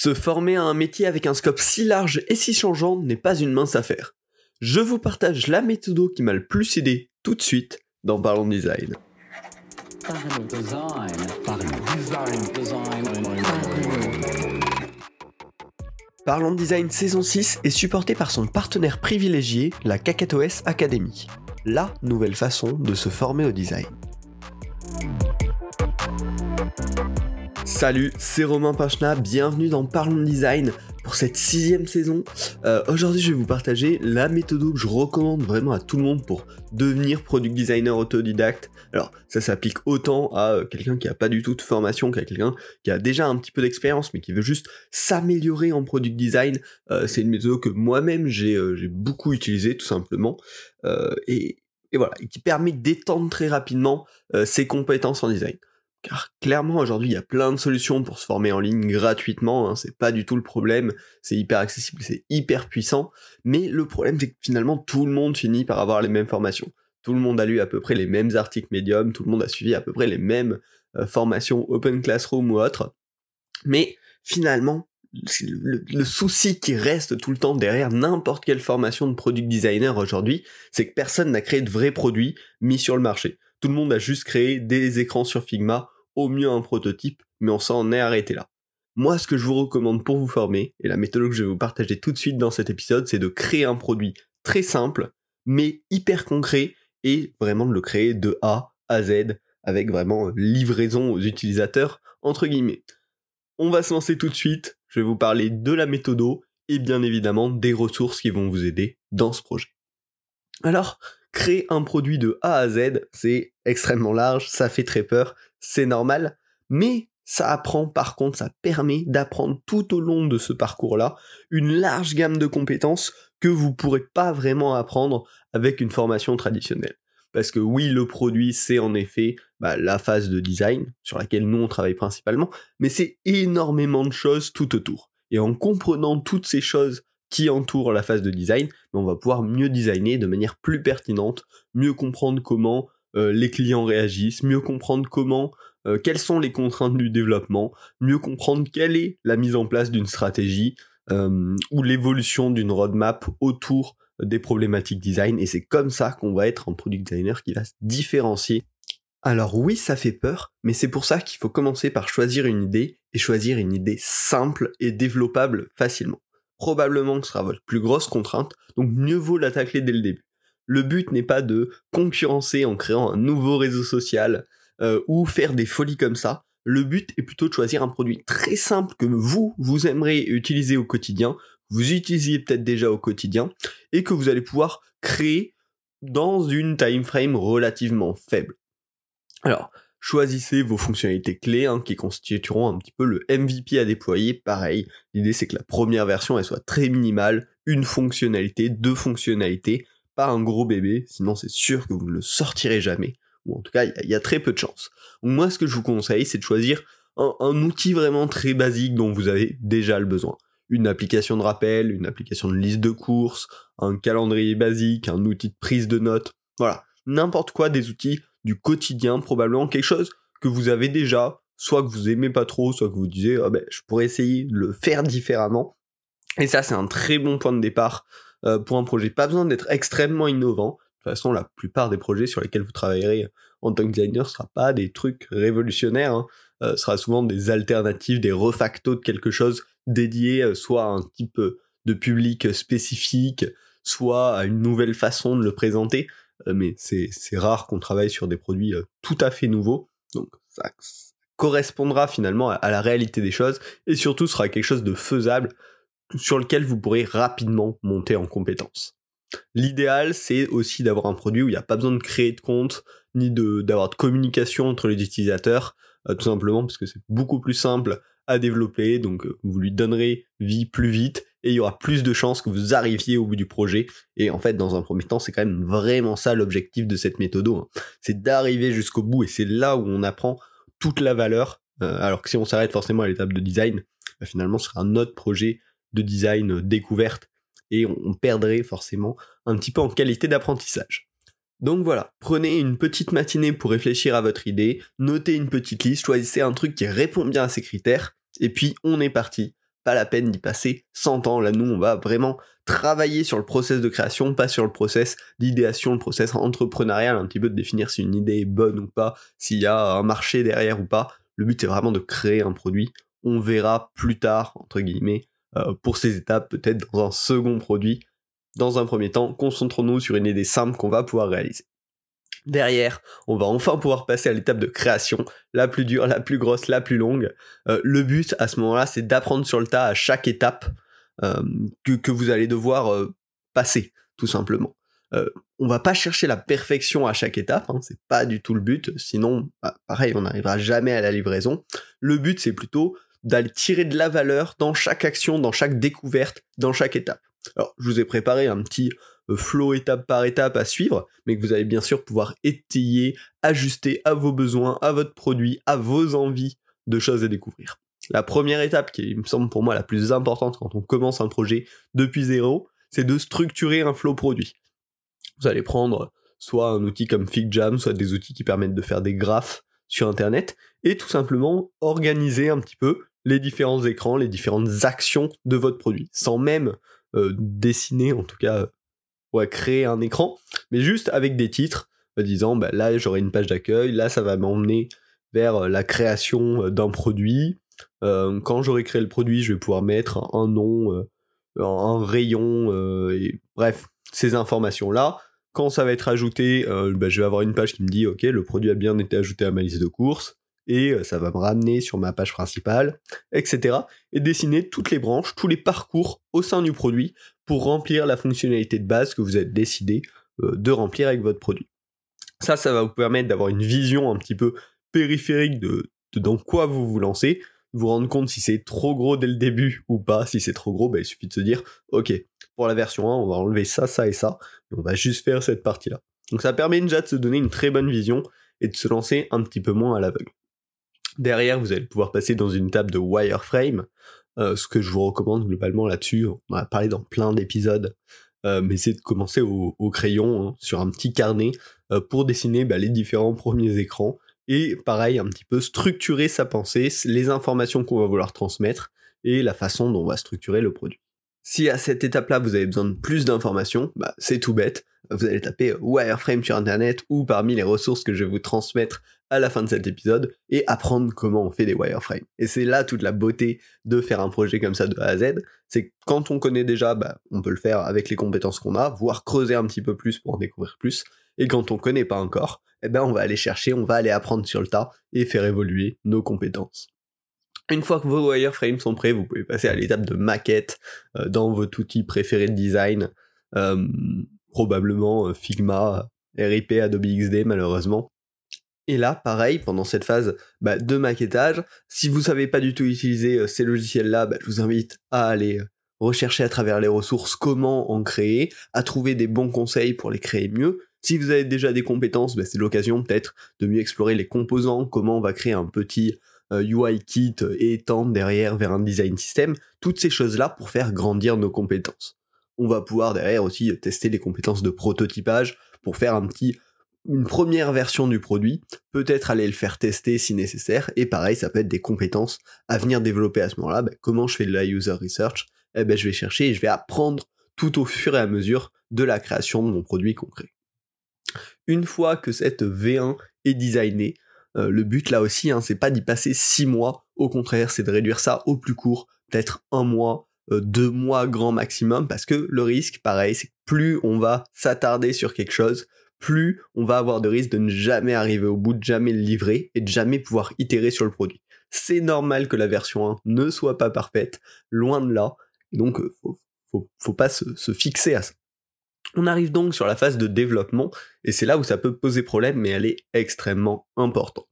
Se former à un métier avec un scope si large et si changeant n'est pas une mince affaire. Je vous partage la méthode qui m'a le plus aidé tout de suite dans Parlons Design. Parlons Design saison 6 est supporté par son partenaire privilégié, la KakatoS Academy, la nouvelle façon de se former au design. Salut, c'est Romain Pachna, bienvenue dans Parlons Design pour cette sixième saison. Euh, aujourd'hui, je vais vous partager la méthode que je recommande vraiment à tout le monde pour devenir product designer autodidacte. Alors, ça s'applique autant à euh, quelqu'un qui a pas du tout de formation qu'à quelqu'un qui a déjà un petit peu d'expérience mais qui veut juste s'améliorer en product design. Euh, c'est une méthode que moi-même j'ai beaucoup utilisée tout simplement. et, voilà, et qui permet d'étendre très rapidement ses compétences en design. Car clairement aujourd'hui il y a plein de solutions pour se former en ligne gratuitement, hein, c'est pas du tout le problème, c'est hyper accessible, c'est hyper puissant, mais le problème c'est que finalement tout le monde finit par avoir les mêmes formations. Tout le monde a lu à peu près les mêmes articles médium, tout le monde a suivi à peu près les mêmes euh, formations Open Classroom ou autres. Mais finalement, le, le, souci qui reste tout le temps derrière n'importe quelle formation de product designer aujourd'hui, c'est que personne n'a créé de vrais produits mis sur le marché. Tout le monde a juste créé des écrans sur Figma, au mieux un prototype, mais on s'en est arrêté là. Moi, ce que je vous recommande pour vous former, et la méthode que je vais vous partager tout de suite dans cet épisode, c'est de créer un produit très simple, mais hyper concret, et vraiment de le créer de A à Z, avec vraiment livraison aux utilisateurs, entre guillemets. On va se lancer tout de suite, je vais vous parler de la méthode, et bien évidemment des ressources qui vont vous aider dans ce projet. Alors, créer un produit de A à Z, c'est extrêmement large, ça fait très peur, c'est normal, mais ça apprend par contre, ça permet d'apprendre tout au long de ce parcours-là une large gamme de compétences que vous pourrez pas vraiment apprendre avec une formation traditionnelle. Parce que oui, le produit, c'est en effet bah, la phase de design, sur laquelle nous on travaille principalement, mais c'est énormément de choses tout autour. Et en comprenant toutes ces choses qui entoure la phase de design, on va pouvoir mieux designer de manière plus pertinente, mieux comprendre comment les clients réagissent, mieux comprendre comment, euh, quelles sont les contraintes du développement, mieux comprendre quelle est la mise en place d'une stratégie euh, ou l'évolution d'une roadmap autour des problématiques design, et c'est comme ça qu'on va être un product designer qui va se différencier. Alors oui, ça fait peur, mais c'est pour ça qu'il faut commencer par choisir une idée, et choisir une idée simple et développable facilement probablement ce sera votre plus grosse contrainte, donc mieux vaut l'attaquer dès le début. Le but n'est pas de concurrencer en créant un nouveau réseau social euh, ou faire des folies comme ça. Le but est plutôt de choisir un produit très simple que vous, vous aimeriez utiliser au quotidien, vous utilisiez peut-être déjà au quotidien, et que vous allez pouvoir créer dans une time frame relativement faible. Alors, choisissez vos fonctionnalités clés hein, qui constitueront un petit peu le MVP à déployer. Pareil, l'idée c'est que la première version elle soit très minimale, une fonctionnalité, deux fonctionnalités, pas un gros bébé, sinon c'est sûr que vous ne le sortirez jamais. Ou en tout cas, il y, a très peu de chances. Moi ce que je vous conseille c'est de choisir un, un outil vraiment très basique dont vous avez déjà le besoin. Une application de rappel, une application de liste de courses, un calendrier basique, un outil de prise de notes. Voilà, n'importe quoi des outils du quotidien, probablement quelque chose que vous avez déjà, soit que vous aimez pas trop, soit que vous disiez, ah ben, je pourrais essayer de le faire différemment. Et ça, c'est un très bon point de départ euh, pour un projet. Pas besoin d'être extrêmement innovant. De toute façon, la plupart des projets sur lesquels vous travaillerez en tant que designer ne sera pas des trucs révolutionnaires. Hein. Euh, sera souvent des alternatives, des refactos de quelque chose dédié euh, soit à un type de public spécifique, soit à une nouvelle façon de le présenter. Euh, mais c'est rare qu'on travaille sur des produits euh, tout à fait nouveaux. Donc ça correspondra finalement à, la réalité des choses et surtout sera quelque chose de faisable sur lequel vous pourrez rapidement monter en compétence. L'idéal, c'est aussi d'avoir un produit où il n'y a pas besoin de créer de compte, ni d'avoir de, communication entre les utilisateurs, euh, tout simplement parce que c'est beaucoup plus simple à développer, donc vous lui donnerez vie plus vite, et il y aura plus de chances que vous arriviez au bout du projet. Et en fait, dans un premier temps, c'est quand même vraiment ça l'objectif de cette méthode. Hein. C'est d'arriver jusqu'au bout, et c'est là où on apprend toute la valeur. Euh, alors que si on s'arrête forcément à l'étape de design, bah, finalement, ce sera un autre projet de design découverte, et on, perdrait forcément un petit peu en qualité d'apprentissage. Donc voilà, prenez une petite matinée pour réfléchir à votre idée, notez une petite liste, choisissez un truc qui répond bien à ces critères, et puis on est parti pas la peine d'y passer 100 ans. Là, nous, on va vraiment travailler sur le process de création, pas sur le process d'idéation, le process entrepreneurial, un petit peu de définir si une idée est bonne ou pas, s'il y a un marché derrière ou pas. Le but, c'est vraiment de créer un produit. On verra plus tard, entre guillemets, euh, pour ces étapes, peut-être dans un second produit. Dans un premier temps, concentrons-nous sur une idée simple qu'on va pouvoir réaliser. Derrière, on va enfin pouvoir passer à l'étape de création, la plus dure, la plus grosse, la plus longue. Euh, le but à ce moment-là, c'est d'apprendre sur le tas à chaque étape euh, que, vous allez devoir euh, passer, tout simplement. on va pas chercher la perfection à chaque étape, hein, c'est pas du tout le but, sinon, bah, pareil, on n'arrivera jamais à la livraison. Le but, c'est plutôt d'aller tirer de la valeur dans chaque action, dans chaque découverte, dans chaque étape. Alors, je vous ai préparé un petit euh, flow étape par étape à suivre, mais que vous allez bien sûr pouvoir étayer, ajuster à vos besoins, à votre produit, à vos envies de choses à découvrir. La première étape, qui me semble pour moi la plus importante quand on commence un projet depuis zéro, c'est de structurer un flow produit. Vous allez prendre soit un outil comme FigJam, soit des outils qui permettent de faire des graphes sur Internet, et tout simplement organiser un petit peu les différents écrans, les différentes actions de votre produit, sans même euh, dessiner, en tout cas ouais, créer un écran, mais juste avec des titres, en disant bah, là j'aurai une page d'accueil, là ça va m'emmener vers euh, la création euh, d'un produit. Euh, quand j'aurai créé le produit, je vais pouvoir mettre un, nom, un, rayon, et bref, ces informations-là. Quand ça va être ajouté, bah, je vais avoir une page qui me dit ok, le produit a bien été ajouté à ma liste de courses et ça va me ramener sur ma page principale, etc. Et dessiner toutes les branches, tous les parcours au sein du produit pour remplir la fonctionnalité de base que vous avez décidé euh, de remplir avec votre produit. Ça, ça va vous permettre d'avoir une vision un petit peu périphérique de, dans quoi vous vous lancez, vous rendre compte si c'est trop gros dès le début ou pas. Si c'est trop gros, bah, il suffit de se dire, ok, pour la version 1, on va enlever ça, ça et ça, on va juste faire cette partie-là. Donc ça permet déjà de se donner une très bonne vision et de se lancer un petit peu moins à l'aveugle. Derrière, vous allez pouvoir passer dans une table de wireframe, euh, ce que je vous recommande globalement là-dessus, on a parlé dans plein d'épisodes, euh, mais c'est de commencer au, crayon, hein, sur un petit carnet, euh, pour dessiner bah, les différents premiers écrans, et pareil, un petit peu structurer sa pensée, les informations qu'on va vouloir transmettre, et la façon dont on va structurer le produit. Si à cette étape-là vous avez besoin de plus d'informations, bah, c'est tout bête. Vous allez taper wireframe sur internet ou parmi les ressources que je vais vous transmettre à la fin de cet épisode et apprendre comment on fait des wireframes. Et c'est là toute la beauté de faire un projet comme ça de A à Z, c'est que quand on connaît déjà, bah, on peut le faire avec les compétences qu'on a, voire creuser un petit peu plus pour en découvrir plus. Et quand on connaît pas encore, eh ben on va aller chercher, on va aller apprendre sur le tas et faire évoluer nos compétences. Une fois que vos wireframes sont prêts, vous pouvez passer à l'étape de maquette euh, dans votre outil préféré de design, euh, probablement euh, Figma, RIP, Adobe XD malheureusement. Et là, pareil, pendant cette phase bah, de maquettage, si vous savez pas du tout utiliser ces logiciels-là, bah, je vous invite à aller rechercher à travers les ressources comment en créer, à trouver des bons conseils pour les créer mieux. Si vous avez déjà des compétences, bah, c'est l'occasion peut-être de mieux explorer les composants, comment on va créer un petit UI euh, kit et tendre derrière vers un design system, toutes ces choses-là pour faire grandir nos compétences. On va pouvoir derrière aussi tester les compétences de prototypage pour faire un petit une première version du produit, peut-être aller le faire tester si nécessaire, et pareil, ça peut être des compétences à venir développer à ce moment-là. Ben, comment je fais de la user research? Eh ben, je vais chercher et je vais apprendre tout au fur et à mesure de la création de mon produit concret. Une fois que cette V1 est designée, euh, le but là aussi, hein, c'est pas d'y passer six mois, au contraire, c'est de réduire ça au plus court, peut-être un mois, euh, deux mois grand maximum, parce que le risque, pareil, c'est que plus on va s'attarder sur quelque chose, plus on va avoir de risques de ne jamais arriver au bout, de jamais le livrer et de jamais pouvoir itérer sur le produit. C'est normal que la version 1 ne soit pas parfaite, loin de là, donc euh, faut, faut, pas se fixer à ça. On arrive donc sur la phase de développement, et c'est là où ça peut poser problème, mais elle est extrêmement importante.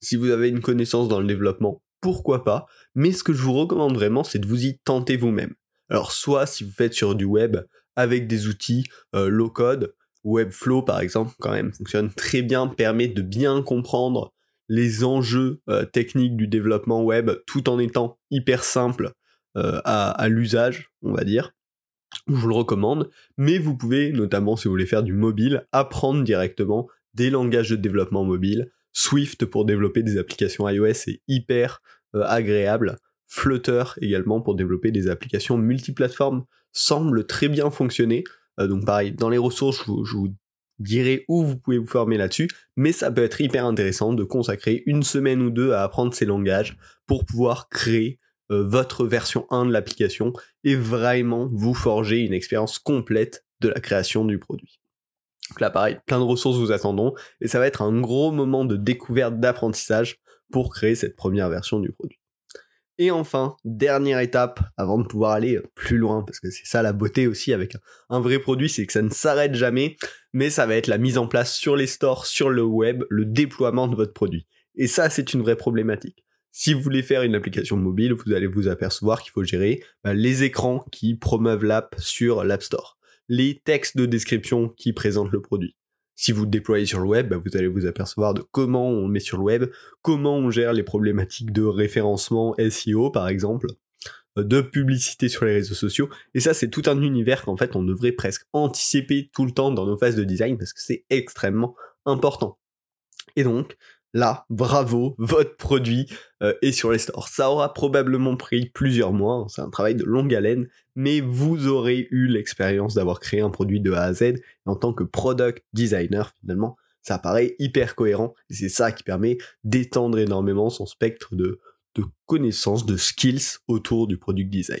Si vous avez une connaissance dans le développement, pourquoi pas, mais ce que je vous recommande vraiment, c'est de vous y tenter vous-même. Alors soit si vous faites sur du web avec des outils euh, low code, Webflow par exemple, quand même fonctionne très bien, permet de bien comprendre les enjeux euh, techniques du développement web tout en étant hyper simple euh, à l'usage, on va dire je vous le recommande, mais vous pouvez, notamment si vous voulez faire du mobile, apprendre directement des langages de développement mobile. Swift pour développer des applications iOS est hyper euh, agréable. Flutter également pour développer des applications multiplateformes semble très bien fonctionner. Donc pareil, dans les ressources, je vous, dirai où vous pouvez vous former là-dessus, mais ça peut être hyper intéressant de consacrer une semaine ou deux à apprendre ces langages pour pouvoir créer votre version 1 de l'application et vraiment vous forger une expérience complète de la création du produit. Donc là, pareil, plein de ressources vous attendront, et ça va être un gros moment de découverte, d'apprentissage pour créer cette première version du produit. Et enfin, dernière étape, avant de pouvoir aller plus loin, parce que c'est ça la beauté aussi avec un vrai produit, c'est que ça ne s'arrête jamais, mais ça va être la mise en place sur les stores, sur le web, le déploiement de votre produit. Et ça, c'est une vraie problématique. Si vous voulez faire une application mobile, vous allez vous apercevoir qu'il faut gérer bah, les écrans qui promeuvent l'app sur l'App Store les textes de description qui présentent le produit. Si vous le déployez sur le web, bah, vous allez vous apercevoir de comment on met sur le web, comment on gère les problématiques de référencement SEO par exemple, euh, de publicité sur les réseaux sociaux. Et ça, c'est tout un univers qu'en fait on devrait presque anticiper tout le temps dans nos phases de design parce que c'est extrêmement important. Et donc, là, bravo, votre produit euh, est sur les stores. Ça aura probablement pris plusieurs mois, hein, c'est un travail de longue haleine, mais vous aurez eu l'expérience d'avoir créé un produit de A à Z. En tant que product designer, finalement, ça paraît hyper cohérent, c'est ça qui permet d'étendre énormément son spectre de, connaissances, de skills autour du product design.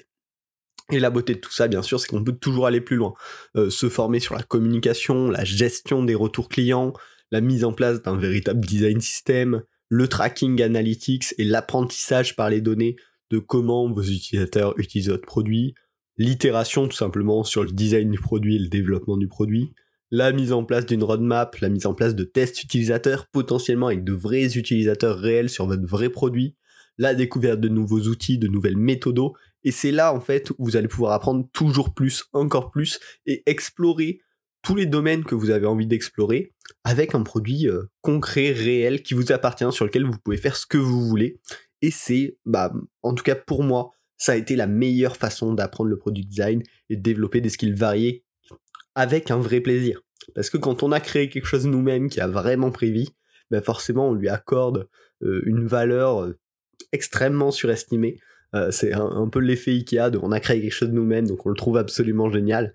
Et la beauté de tout ça, bien sûr, c'est qu'on peut toujours aller plus loin. Euh, se former sur la communication, la gestion des retours clients, la mise en place d'un véritable design system, le tracking analytics et l'apprentissage par les données de comment vos utilisateurs utilisent votre produit, l'itération tout simplement sur le design du produit et le développement du produit, la mise en place d'une roadmap, la mise en place de tests utilisateurs potentiellement avec de vrais utilisateurs réels sur votre vrai produit, la découverte de nouveaux outils, de nouvelles méthodes, et c'est là en fait où vous allez pouvoir apprendre toujours plus, encore plus, et explorer tous les domaines que vous avez envie d'explorer avec un produit euh, concret, réel, qui vous appartient, sur lequel vous pouvez faire ce que vous voulez. Et c'est, bah, en tout cas pour moi, ça a été la meilleure façon d'apprendre le produit design et de développer des skills variés avec un vrai plaisir. Parce que quand on a créé quelque chose nous-mêmes qui a vraiment vie, bah forcément on lui accorde euh, une valeur euh, extrêmement surestimée. c'est un, peu l'effet Ikea de on a créé quelque chose nous-mêmes, donc on le trouve absolument génial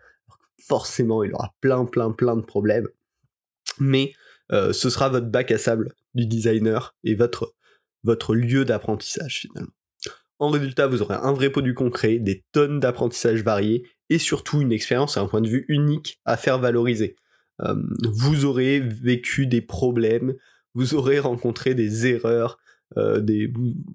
forcément il aura plein plein plein de problèmes. Mais euh, ce sera votre bac à sable du designer et votre, votre lieu d'apprentissage finalement. En résultat, vous aurez un vrai produit concret, des tonnes d'apprentissages variés et surtout une expérience et un point de vue unique à faire valoriser. Euh, vous aurez vécu des problèmes, vous aurez rencontré des erreurs, euh.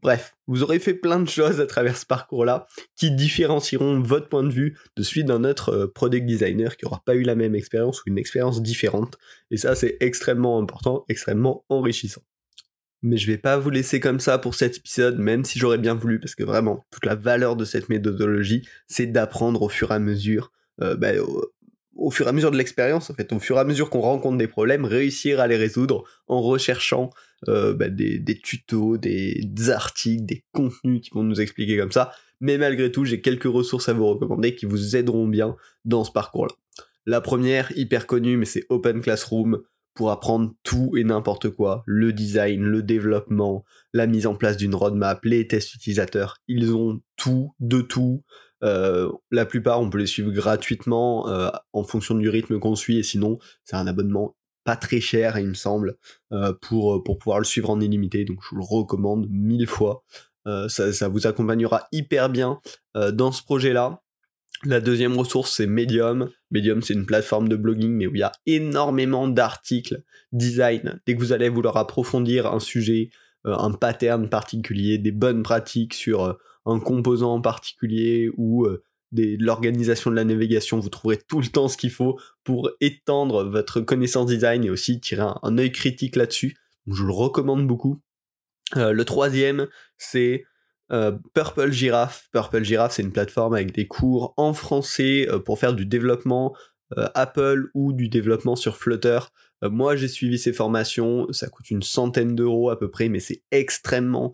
Bref, vous aurez fait plein de choses à travers ce parcours-là qui différencieront votre point de vue de celui d'un autre euh, product designer qui n'aura pas eu la même expérience ou une expérience différente. Et ça, c'est extrêmement important, extrêmement enrichissant. Mais je vais pas vous laisser comme ça pour cet épisode, même si j'aurais bien voulu, parce que vraiment, toute la valeur de cette méthodologie, c'est d'apprendre au fur et à mesure, euh, bah, au fur et à mesure de l'expérience, en fait, au fur et à mesure qu'on rencontre des problèmes, réussir à les résoudre en recherchant euh, bah, des, tutos, des, articles, des contenus qui vont nous expliquer comme ça. Mais malgré tout, j'ai quelques ressources à vous recommander qui vous aideront bien dans ce parcours-là. La première, hyper connue, mais c'est Open Classroom pour apprendre tout et n'importe quoi, le design, le développement, la mise en place d'une roadmap, les tests utilisateurs, ils ont tout, de tout, euh, la plupart, on peut les suivre gratuitement euh, en fonction du rythme qu'on suit, et sinon, c'est un abonnement pas très cher, il me semble, euh, pour, pour pouvoir le suivre en illimité. Donc, je vous le recommande mille fois. Ça, ça, vous accompagnera hyper bien dans ce projet-là. La deuxième ressource, c'est Medium. Medium, c'est une plateforme de blogging, mais où il y a énormément d'articles design. Dès que vous allez vouloir approfondir un sujet, un pattern particulier, des bonnes pratiques sur un composant particulier ou euh, de l'organisation de la navigation, vous trouverez tout le temps ce qu'il faut pour étendre votre connaissance design et aussi tirer un, œil critique là-dessus. je le recommande beaucoup. Euh, le troisième, c'est euh, Purple Giraffe. Purple Giraffe, c'est une plateforme avec des cours en français pour faire du développement Apple ou du développement sur Flutter. moi, j'ai suivi ces formations, ça coûte une centaine d'euros à peu près, mais c'est extrêmement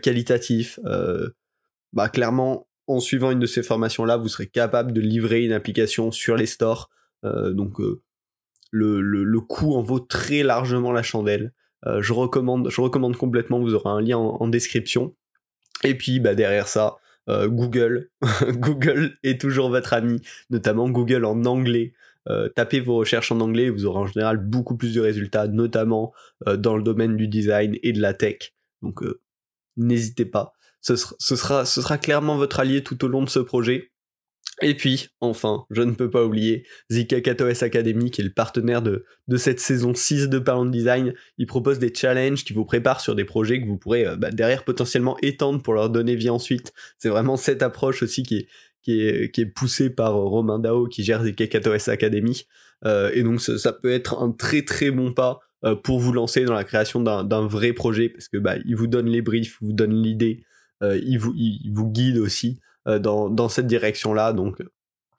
qualitatif bah clairement, en suivant une de ces formations-là, vous serez capable de livrer une application sur les stores. Euh, donc euh, le, coût en vaut très largement la chandelle. Euh, je, recommande, je recommande complètement, vous aurez un lien en, description. Et puis bah, derrière ça, Google. Google est toujours votre ami, notamment Google en anglais. Tapez vos recherches en anglais, vous aurez en général beaucoup plus de résultats, notamment dans le domaine du design et de la tech. Donc n'hésitez pas. Ce sera, clairement votre allié tout au long de ce projet. Et puis, enfin, je ne peux pas oublier Zika KatoS Academy, qui est le partenaire de, cette saison 6 de Parlons Design. Il propose des challenges qui vous préparent sur des projets que vous pourrez euh, bah, derrière potentiellement étendre pour leur donner vie ensuite. C'est vraiment cette approche aussi qui est poussée par euh, Romain Dao, qui gère Zika KatoS Academy. Euh, et donc, ça, peut être un très très bon pas pour vous lancer dans la création d'un vrai projet, parce que bah, il vous donne les briefs, il vous donne l'idée, il, vous, il vous guide aussi. Euh, dans, cette direction-là. Donc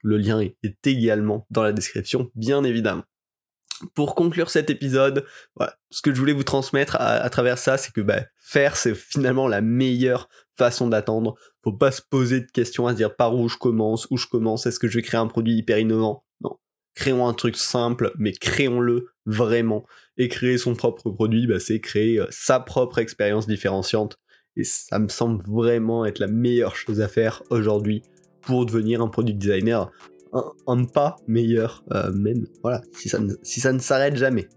le lien est également dans la description, bien évidemment. Pour conclure cet épisode, ce que je voulais vous transmettre à, travers ça, c'est que bah, faire, c'est finalement la meilleure façon d'attendre. Faut pas se poser de questions à se dire par où je commence, où je commence, est-ce que je vais créer un produit hyper innovant? Non. Créons un truc simple, mais créons-le vraiment. Et créer son propre produit, bah, c'est créer euh, sa propre expérience différenciante et ça me semble vraiment être la meilleure chose à faire aujourd'hui pour devenir un product designer un, pas meilleur euh, même. Voilà, si ça ne, si ça ne s'arrête jamais.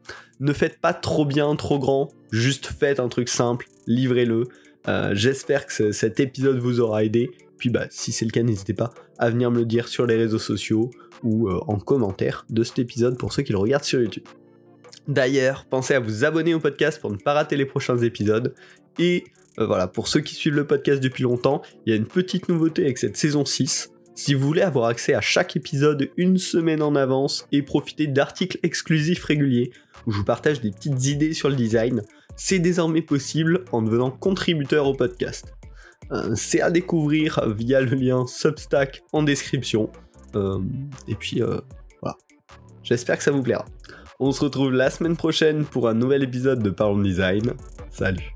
Ne faites pas trop bien, trop grand, juste faites un truc simple, livrez-le. Euh, j'espère que cet épisode vous aura aidé. Puis bah, si c'est le cas, n'hésitez pas à venir me le dire sur les réseaux sociaux ou euh, en commentaire de cet épisode pour ceux qui le regardent sur YouTube. D'ailleurs, pensez à vous abonner au podcast pour ne pas rater les prochains épisodes. Et euh, voilà, pour ceux qui suivent le podcast depuis longtemps, il y a une petite nouveauté avec cette saison 6. Si vous voulez avoir accès à chaque épisode une semaine en avance et profiter d'articles exclusifs réguliers où je vous partage des petites idées sur le design, c'est désormais possible en devenant contributeur au podcast. Euh, c'est à découvrir via le lien Substack en description. Euh, et puis voilà, j'espère que ça vous plaira. On se retrouve la semaine prochaine pour un nouvel épisode de Parlons Design. Salut.